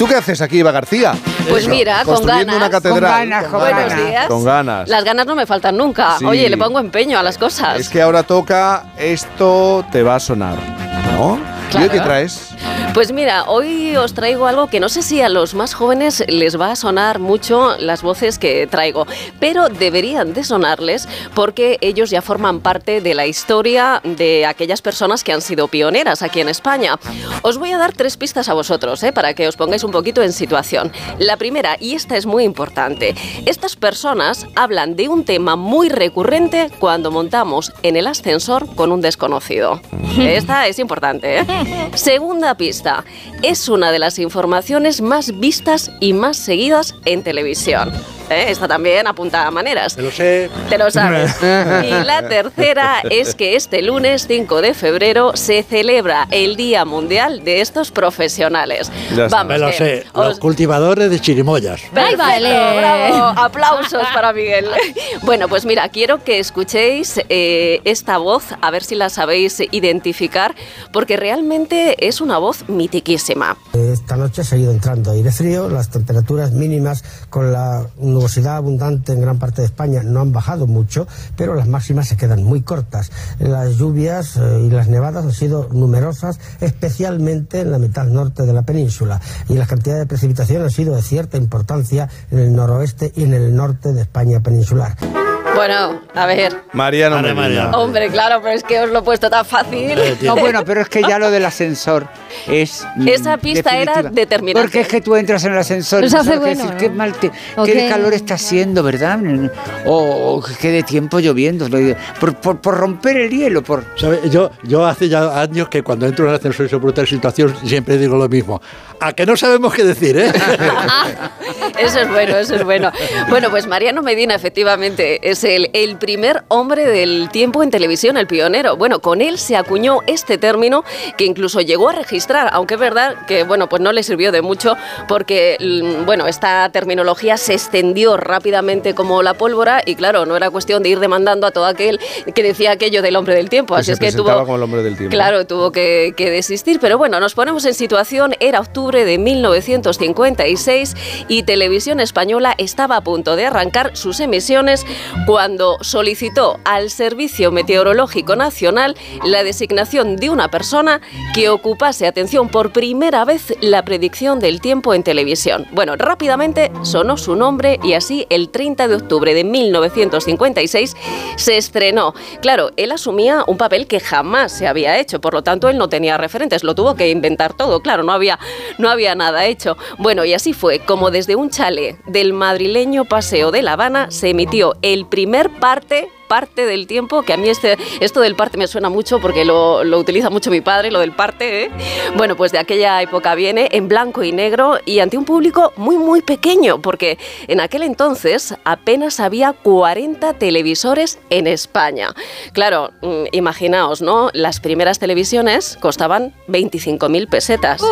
tú qué haces aquí, Eva García? Pues mira, con Construyendo ganas. una catedral. Con ganas, con Buenos ganas. días. Con ganas. Las ganas no me faltan nunca. Sí. Oye, le pongo empeño a las cosas. Es que ahora toca esto te va a sonar, ¿no? ¿Y hoy Claro. qué traes? Pues mira, hoy os traigo algo que no sé si a los más jóvenes les va a sonar mucho las voces que traigo, pero deberían de sonarles porque ellos ya forman parte de la historia de aquellas personas que han sido pioneras aquí en España. Os voy a dar tres pistas a vosotros, ¿eh? para que os pongáis un poquito en situación. La primera, y esta es muy importante, estas personas hablan de un tema muy recurrente cuando montamos en el ascensor con un desconocido. Esta es importante. ¿eh? Segunda pista, es una de las informaciones más vistas y más seguidas en televisión. ¿Eh? Esta también apunta a maneras. Te lo sé. Te lo sabes. Y la tercera es que este lunes 5 de febrero se celebra el Día Mundial de estos profesionales. Ya está. Me lo sé. os- Los cultivadores de chirimoyas. ¡Ay, vale! Bravo. Aplausos para Miguel. Bueno, pues mira, quiero que escuchéis eh, esta voz, a ver si la sabéis identificar, porque realmente es una voz mitiquísima. Esta noche ha seguido entrando aire frío, las temperaturas mínimas con la nubosidad abundante en gran parte de España no han bajado mucho, pero las máximas se quedan muy cortas. Las lluvias eh, y las nevadas han sido numerosas, especialmente en la mitad norte de la península, y las cantidades de precipitación han sido de cierta importancia en el noroeste y en el norte de España peninsular. Bueno, a ver. Mariano Vale, Medina. Mariano. Hombre, claro, pero es que os lo he puesto tan fácil. No, bueno, pero es que ya lo del ascensor es. Esa pista era determinante. Porque es que tú entras en el ascensor y sabes qué bueno, decir, ¿no? qué mal te- qué calor está haciendo, ¿verdad? O, o qué de tiempo lloviendo. Por, por, por romper el hielo, por. ¿Sabe? Yo, yo hace ya años que cuando entro en el ascensor y se produce situación siempre digo lo mismo. A que no sabemos qué decir, ¿eh? Eso es bueno, eso es bueno. Bueno, pues Mariano Medina efectivamente es el, el primer hombre del tiempo en televisión, el pionero. Bueno, con él se acuñó este término que incluso llegó a registrar, aunque es verdad que, bueno, pues no le sirvió de mucho porque, mm, bueno, esta terminología se extendió rápidamente como la pólvora y claro, no era cuestión de ir demandando a todo aquel que decía aquello del hombre del tiempo. Que Así se es que tuvo... como el hombre del tiempo. Claro, tuvo que, que desistir, pero bueno, nos ponemos en situación, era octubre de 1956 y Televisión Española estaba a punto de arrancar sus emisiones cuando solicitó al Servicio Meteorológico Nacional la designación de una persona que ocupase, atención, por primera vez la predicción del tiempo en televisión. Bueno, rápidamente sonó su nombre y así el 30 de octubre de 1956 se estrenó. Claro, él asumía un papel que jamás se había hecho, por lo tanto él no tenía referentes, lo tuvo que inventar todo, claro, no había, no había nada hecho. Bueno, y así fue como desde un chalet del madrileño Paseo de La Habana se emitió el primer parte parte del tiempo, que a mí este, esto del parte me suena mucho porque lo, lo utiliza mucho mi padre, lo del parte, ¿eh? Bueno, pues de aquella época viene en blanco y negro y ante un público muy, muy pequeño, porque en aquel entonces apenas había 40 televisores en España. Claro, mm, imaginaos, ¿no? Las primeras televisiones costaban 25.000 pesetas.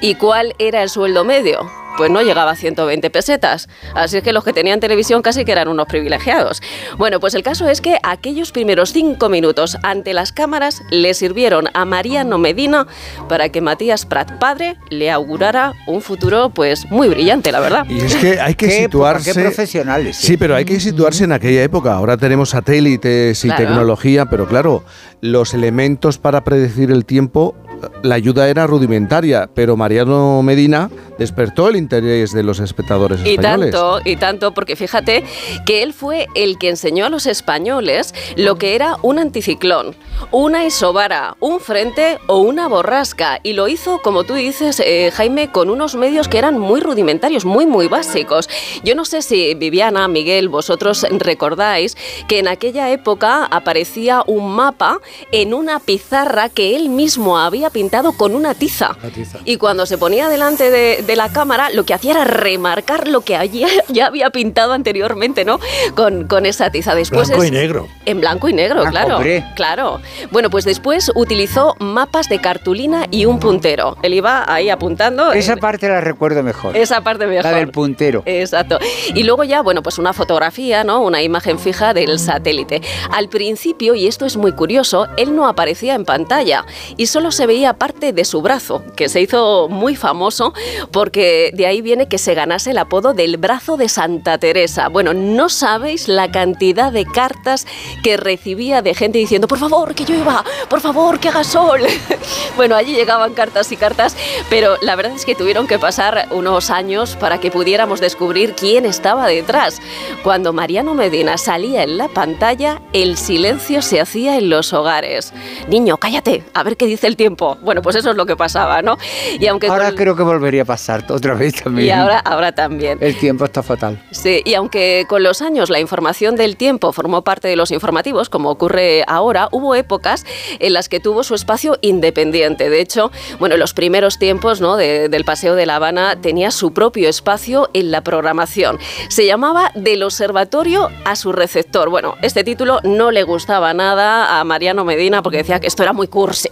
¿Y cuál era el sueldo medio? Pues no llegaba a 120 pesetas. Así es que los que tenían televisión casi que eran unos privilegiados. Bueno, pues el caso es que aquellos primeros cinco minutos ante las cámaras le sirvieron a Mariano Medina para que Matías Prat, padre, le augurara un futuro pues muy brillante, la verdad. Y es que hay que ¿Qué época, situarse. qué profesionales, Sí, sí. pero hay que situarse en aquella época. Ahora tenemos satélites y Claro. tecnología, pero claro, los elementos para predecir el tiempo, la ayuda era rudimentaria, pero Mariano Medina despertó el interés de los espectadores Y españoles. tanto, y tanto, porque fíjate que él fue el que enseñó a los españoles lo que era un anticiclón, una isobara, un frente o una borrasca. Y lo hizo, como tú dices, eh, Jaime, con unos medios que eran muy rudimentarios, muy, muy básicos. Yo no sé si Viviana, Miguel, vosotros recordáis que en aquella época aparecía un mapa en una pizarra que él mismo había pintado con una tiza. Una tiza. Y cuando se ponía delante de, de la cámara, lo que hacía era remarcar lo que allí ya había pintado anteriormente, ¿no? Con, con esa tiza. Después Blanco es- y negro. En blanco y negro, Ah, claro. hombre. Claro. Bueno, pues después utilizó mapas de cartulina y un puntero. Él iba ahí apuntando. Esa en- parte la recuerdo mejor. esa parte mejor. La del puntero. Exacto. Y luego ya, bueno, pues una fotografía, ¿no? Una imagen fija del satélite. Al principio, y esto es muy curioso, él no aparecía en pantalla y solo se veía parte de su brazo, que se hizo muy famoso porque de ahí viene que se ganase el apodo del brazo de Santa Teresa. Bueno, no sabéis la cantidad de cartas que recibía de gente diciendo, por favor, que llueva, por favor, que haga sol. bueno, allí llegaban cartas y cartas, pero la verdad es que tuvieron que pasar unos años para que pudiéramos descubrir quién estaba detrás. Cuando Mariano Medina salía en la pantalla, el silencio se hacía en los hogares. Niño, cállate, a ver qué dice el tiempo. Bueno, pues eso es lo que pasaba, ¿no? Y aunque ahora creo que volvería a pasar otra vez también. Y ahora, ahora también. El tiempo está fatal. Sí, y aunque con los años la información del tiempo formó parte de los informativos, como ocurre ahora, hubo épocas en las que tuvo su espacio independiente. De hecho, bueno, en los primeros tiempos ¿no? del Paseo de La Habana tenía su propio espacio en la programación. Se llamaba Del Observatorio a su receptor. Bueno, este título no le gustaba nada a Mariano Medina porque decía que esto era muy cursi.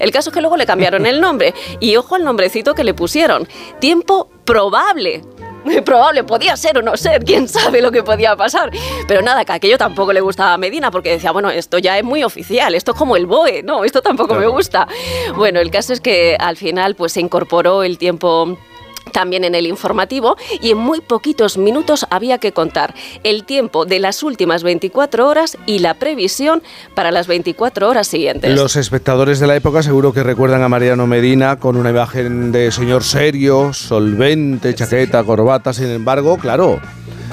El caso es que luego le cambiaron el nombre y ojo al nombrecito que le pusieron. Tiempo probable. Probable, podía ser o no ser, quién sabe lo que podía pasar. Pero nada, que aquello tampoco le gustaba a Medina porque decía, bueno, esto ya es muy oficial, esto es como el BOE, no, esto tampoco me gusta. Bueno, el caso es que al final pues se incorporó el tiempo también en el informativo y en muy poquitos minutos había que contar el tiempo de las últimas 24 horas y la previsión para las 24 horas siguientes. Los espectadores de la época seguro que recuerdan a Mariano Medina con una imagen de señor serio, solvente, chaqueta, corbata, sin embargo, claro,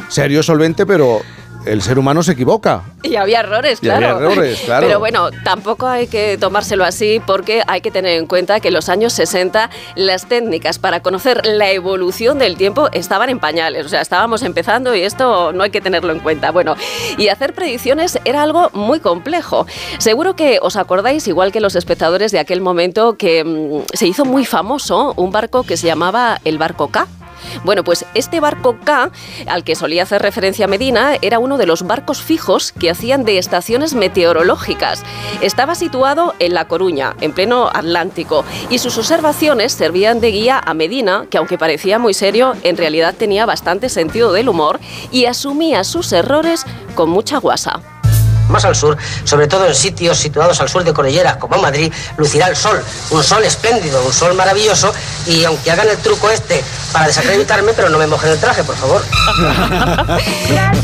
serio, solvente, pero el ser humano se equivoca. Y había errores, claro. errores, claro. Pero bueno, tampoco hay que tomárselo así porque hay que tener en cuenta que en los años 60 las técnicas para conocer la evolución del tiempo estaban en pañales. O sea, estábamos empezando y esto no hay que tenerlo en cuenta. Bueno, y hacer predicciones era algo muy complejo. Seguro que os acordáis, igual que los espectadores de aquel momento, que mm, se hizo muy famoso un barco que se llamaba el barco K bueno, pues este barco K, al que solía hacer referencia Medina, era uno de los barcos fijos que hacían de estaciones meteorológicas. Estaba situado en La Coruña, en pleno Atlántico, y sus observaciones servían de guía a Medina, que aunque parecía muy serio, en realidad tenía bastante sentido del humor y asumía sus errores con mucha guasa. Más al sur, sobre todo en sitios situados al sur de Cordillera, como Madrid, lucirá el sol. Un sol espléndido, un sol maravilloso. Y aunque hagan el truco este para desacreditarme, pero no me mojen el traje, por favor.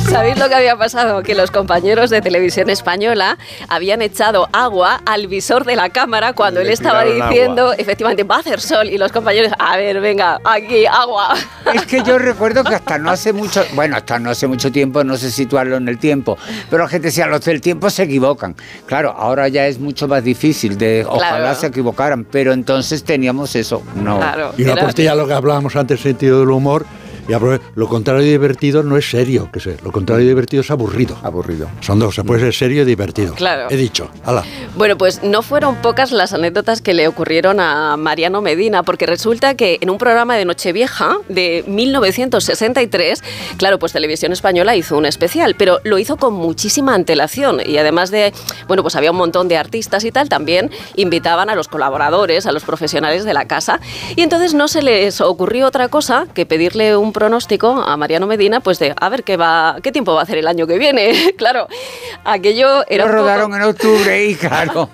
¿Sabéis lo que había pasado? Que los compañeros de televisión española habían echado agua al visor de la cámara cuando él estaba diciendo, efectivamente, va a hacer sol. Y los compañeros, a ver, venga, aquí, agua. Es que yo recuerdo que hasta no hace mucho, bueno, hasta no hace mucho tiempo, no sé situarlo en el tiempo, pero la gente decía, los del tiempo se equivocan. Claro, ahora ya es mucho más difícil, de ojalá se equivocaran, pero entonces teníamos eso, no. y una postilla lo que hablábamos antes, sentido del humor, y lo contrario de divertido no es serio, que sé. Lo contrario de divertido es aburrido. Aburrido. Son dos, se puede ser serio y divertido. Claro. He dicho, ala. Bueno, pues no fueron pocas las anécdotas que le ocurrieron a Mariano Medina, porque resulta que en un programa de Nochevieja de 1963, claro, pues Televisión Española hizo un especial, pero lo hizo con muchísima antelación y además de, bueno, pues había un montón de artistas y tal, también invitaban a los colaboradores, a los profesionales de la casa y entonces no se les ocurrió otra cosa que pedirle un pronóstico a Mariano Medina, pues de a ver qué va, qué tiempo va a hacer el año que viene. claro, aquello era. Lo rodaron en octubre y claro.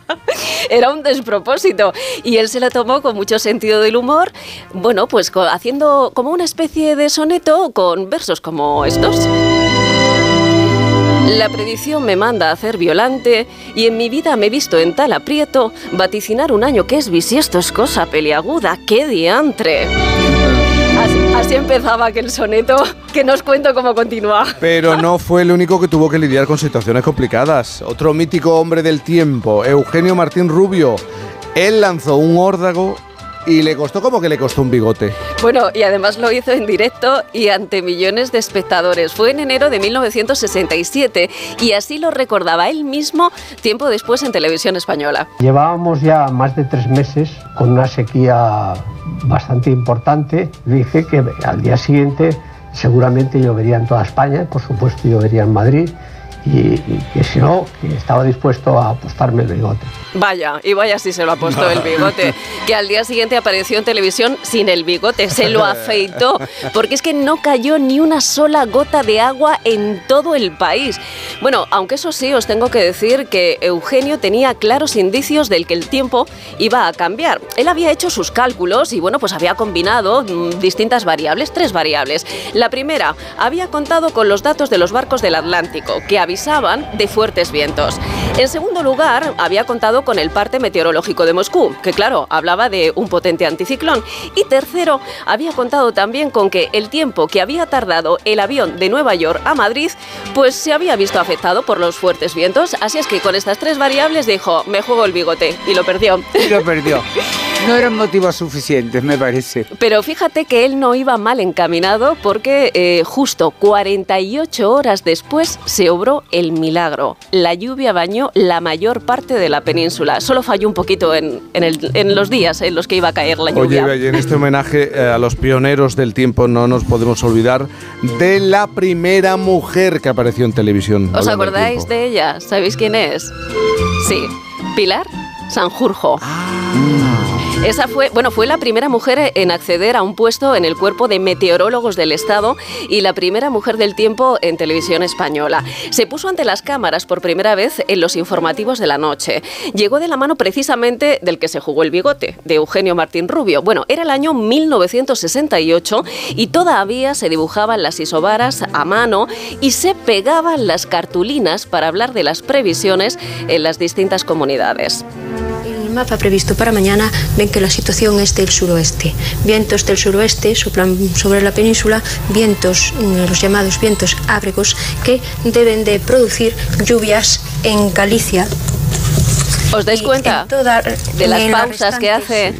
era un despropósito. Y él se lo tomó con mucho sentido del humor, bueno, pues haciendo como una especie de soneto con versos como estos. La predicción me manda a hacer violante y en mi vida me he visto en tal aprieto vaticinar un año que es bisiesto es cosa peliaguda, qué diantre. Así, empezaba aquel soneto que nos cuento cómo continúa. Pero no fue el único que tuvo que lidiar con situaciones complicadas. Otro mítico hombre del tiempo, Eugenio Martín Rubio. Él lanzó un órdago y le costó como que le costó un bigote. Bueno, y además lo hizo en directo y ante millones de espectadores. Fue en enero de 1967 y así lo recordaba él mismo tiempo después en televisión española. Llevábamos ya más de tres meses con una sequía bastante importante. Dije que al día siguiente seguramente llovería en toda España, por supuesto llovería en Madrid y, que si no, que estaba dispuesto a apostarme el bigote. Vaya, y vaya si se lo apostó el bigote, que al día siguiente apareció en televisión sin el bigote, se lo afeitó, porque es que no cayó ni una sola gota de agua en todo el país. Bueno, aunque eso sí, os tengo que decir que Eugenio tenía claros indicios del que el tiempo iba a cambiar. Él había hecho sus cálculos y bueno, pues había combinado mm, distintas variables, tres variables. La primera, había contado con los datos de los barcos del Atlántico, que avisaban de fuertes vientos. En segundo lugar, había contado con el parte meteorológico de Moscú, que claro, hablaba de un potente anticiclón. Y tercero, había contado también con que el tiempo que había tardado el avión de Nueva York a Madrid, pues se había visto afectado por los fuertes vientos. Así es que con estas tres variables dijo, me juego el bigote. Y lo perdió. Y lo perdió. No eran motivos suficientes, me parece. Pero fíjate que él no iba mal encaminado porque eh, justo 48 horas después se obró el milagro. La lluvia bañó la mayor parte de la península. Solo falló un poquito en, en, los días en los que iba a caer la lluvia. Oye, en este homenaje eh, a los pioneros del tiempo no nos podemos olvidar de la primera mujer que apareció en televisión. ¿Os acordáis de ella? ¿Sabéis quién es? Sí, Pilar Sanjurjo. Ah. Esa fue, bueno, fue la primera mujer en acceder a un puesto en el cuerpo de meteorólogos del Estado y la primera mujer del tiempo en televisión española. Se puso ante las cámaras por primera vez en los informativos de la noche. Llegó de la mano precisamente del que se jugó el bigote, de Eugenio Martín Rubio. Bueno, era el año 1968 y todavía se dibujaban las isobaras a mano y se pegaban las cartulinas para hablar de las previsiones en las distintas comunidades mapa previsto para mañana ven que la situación es del suroeste. Vientos del suroeste soplan sobre la península, vientos, mm, los llamados vientos ábregos, que deben de producir lluvias en Galicia, ¿Os dais cuenta de las pausas que hace?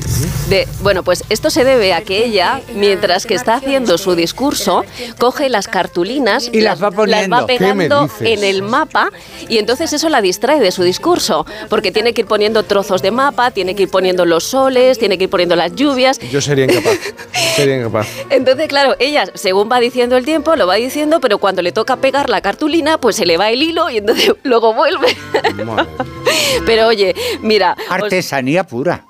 De, bueno, pues esto se debe a que ella, mientras que está haciendo su discurso, coge las cartulinas y las va, poniendo. pegando en el mapa y entonces eso la distrae de su discurso, porque tiene que ir poniendo trozos de mapa, tiene que ir poniendo los soles, tiene que ir poniendo las lluvias. Yo sería incapaz, sería incapaz. Entonces, claro, ella, según va diciendo el tiempo, lo va diciendo, pero cuando le toca pegar la cartulina, pues se le va el hilo y entonces luego vuelve. Pero oye, mira. Artesanía pura.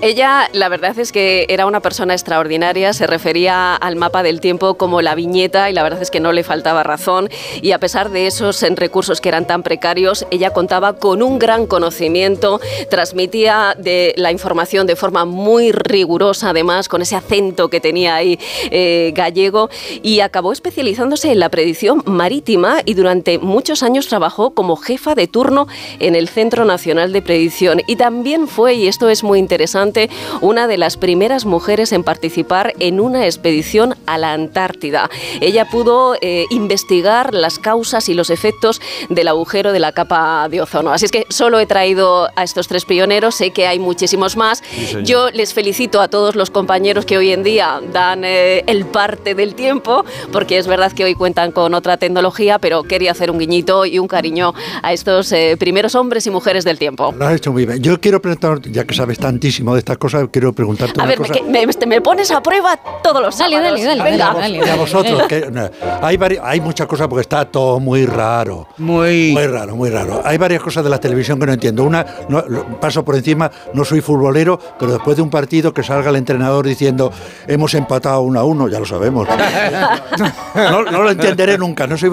Ella, la verdad es que era una persona extraordinaria, se refería al mapa del tiempo como la viñeta y la verdad es que no le faltaba razón. Y a pesar de esos recursos que eran tan precarios, ella contaba con un gran conocimiento, transmitía de la información de forma muy rigurosa, además, con ese acento que tenía ahí eh, gallego, y acabó especializándose en la predicción marítima y durante muchos años trabajó como jefa de turno en el Centro Nacional de Predicción. Y también fue, y esto es muy interesante, una de las primeras mujeres en participar en una expedición a la Antártida. Ella pudo eh, investigar las causas y los efectos del agujero de la capa de ozono. Así es que solo he traído a estos tres pioneros, sé que hay muchísimos más. Yo les felicito a todos los compañeros que hoy en día dan eh, el parte del tiempo, porque es verdad que hoy cuentan con otra tecnología, pero quería hacer un guiñito y un cariño a estos eh, primeros hombres y mujeres del tiempo. Lo has hecho muy bien. Yo quiero preguntar, ya que sabes tantísimo de estas cosas, quiero preguntarte a ver, Me, me, pones a prueba todos los dale, dale, dale, venga. A, vosotros, que, hay, hay muchas cosas porque está todo muy raro. Muy... Muy raro, muy raro. Hay varias cosas de la televisión que no entiendo. Una, no, paso por encima, no soy futbolero, pero después de un partido que salga el entrenador diciendo hemos empatado uno a uno, ya lo sabemos. no, lo entenderé nunca, no soy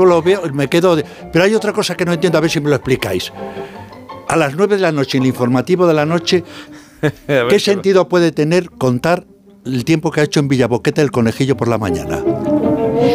me quedo... Pero hay otra cosa que no entiendo, a ver si me lo explicáis a las 9 de la noche, en el informativo de la noche, ¿qué sentido puede tener contar el tiempo que ha hecho en Villaboquete el conejillo por la mañana?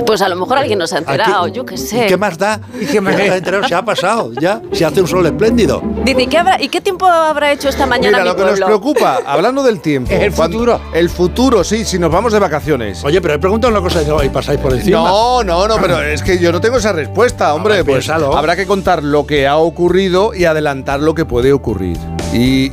Pues a lo mejor alguien nos ha enterado, yo qué sé. ¿Qué más da? ¿Y qué más enterado? Se ha pasado, ya. Se hace un sol espléndido. Dice, ¿y qué, habrá, ¿y qué tiempo habrá hecho esta mañana Mira, lo que nos preocupa, hablando del tiempo. El futuro. El futuro, sí, si nos vamos de vacaciones. Oye, pero he preguntado una cosa y pasáis por encima. No, no, no, pero es que yo no tengo esa respuesta, hombre. pues habrá que contar lo que ha ocurrido y adelantar lo que puede ocurrir. Y,